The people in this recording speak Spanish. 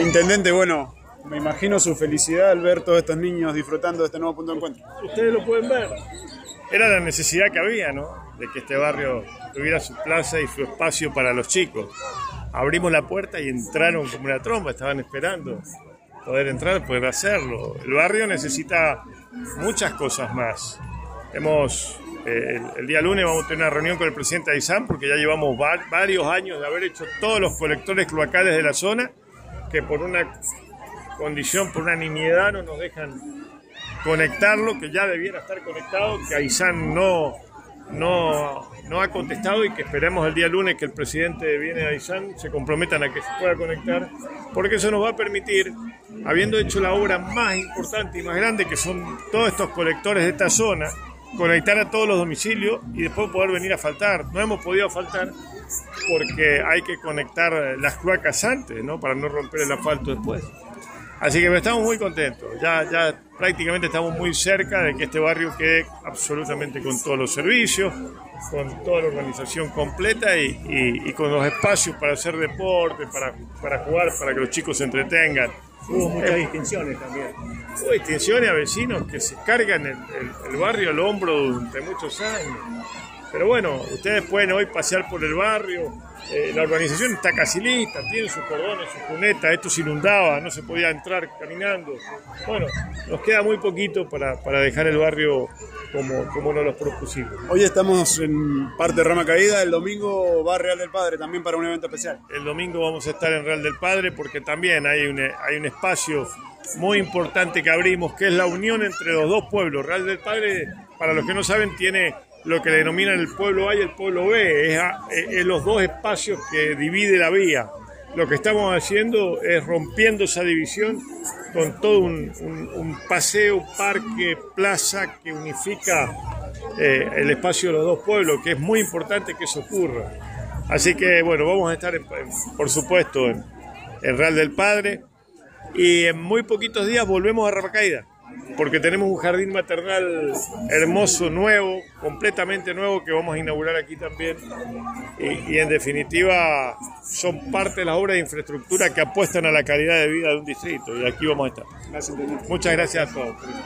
Intendente, bueno, me imagino su felicidad al ver todos estos niños disfrutando de este nuevo punto de encuentro. Ustedes lo pueden ver. Era la necesidad que había, ¿no? De que este barrio tuviera su plaza y su espacio para los chicos. Abrimos la puerta y entraron como una tromba, estaban esperando poder entrar, poder hacerlo. El barrio necesita muchas cosas más. Hemos, eh, el, día lunes vamos a tener una reunión con el presidente Aizán porque ya llevamos var, varios años de haber hecho todos los colectores cloacales de la zona que por una condición, por una nimiedad no nos dejan conectarlo, que ya debiera estar conectado, que Aizán no, no, no ha contestado y que esperemos el día lunes que el presidente viene de Aizán se comprometan a que se pueda conectar, porque eso nos va a permitir, habiendo hecho la obra más importante y más grande, que son todos estos colectores de esta zona, conectar a todos los domicilios y después poder venir a faltar. No hemos podido faltar porque hay que conectar las cloacas antes, ¿no? Para no romper el asfalto después. Así que estamos muy contentos. Ya, ya prácticamente estamos muy cerca de que este barrio quede absolutamente con todos los servicios, con toda la organización completa y, y, y con los espacios para hacer deporte, para, para jugar, para que los chicos se entretengan. Hubo muchas distinciones también. Hubo distinciones a vecinos que se cargan el, el, el barrio al hombro durante muchos años. Pero bueno, ustedes pueden hoy pasear por el barrio. Eh, la urbanización está casi lista, tiene sus cordones, sus cunetas. Esto se inundaba, no se podía entrar caminando. Bueno, nos queda muy poquito para, para dejar el barrio como, como nos lo propusimos. Hoy estamos en parte de Rama Caída, el domingo va a Real del Padre también para un evento especial. El domingo vamos a estar en Real del Padre porque también hay un, hay un espacio muy importante que abrimos, que es la unión entre los dos pueblos. Real del Padre, para los que no saben, tiene lo que le denominan el pueblo A y el pueblo B, es, es, los dos espacios que divide la vía. Lo que estamos haciendo es rompiendo esa división con todo un, paseo, parque, plaza que unifica eh, el espacio de los dos pueblos, que es muy importante que eso ocurra. Así que bueno, vamos a estar, por supuesto, en, en Real del Padre y en muy poquitos días volvemos a Rapacaída porque tenemos un jardín maternal hermoso, nuevo, completamente nuevo, que vamos a inaugurar aquí también. Y, y, en definitiva son parte de las obras de infraestructura que apuestan a la calidad de vida de un distrito. Y aquí vamos a estar. Muchas gracias a todos.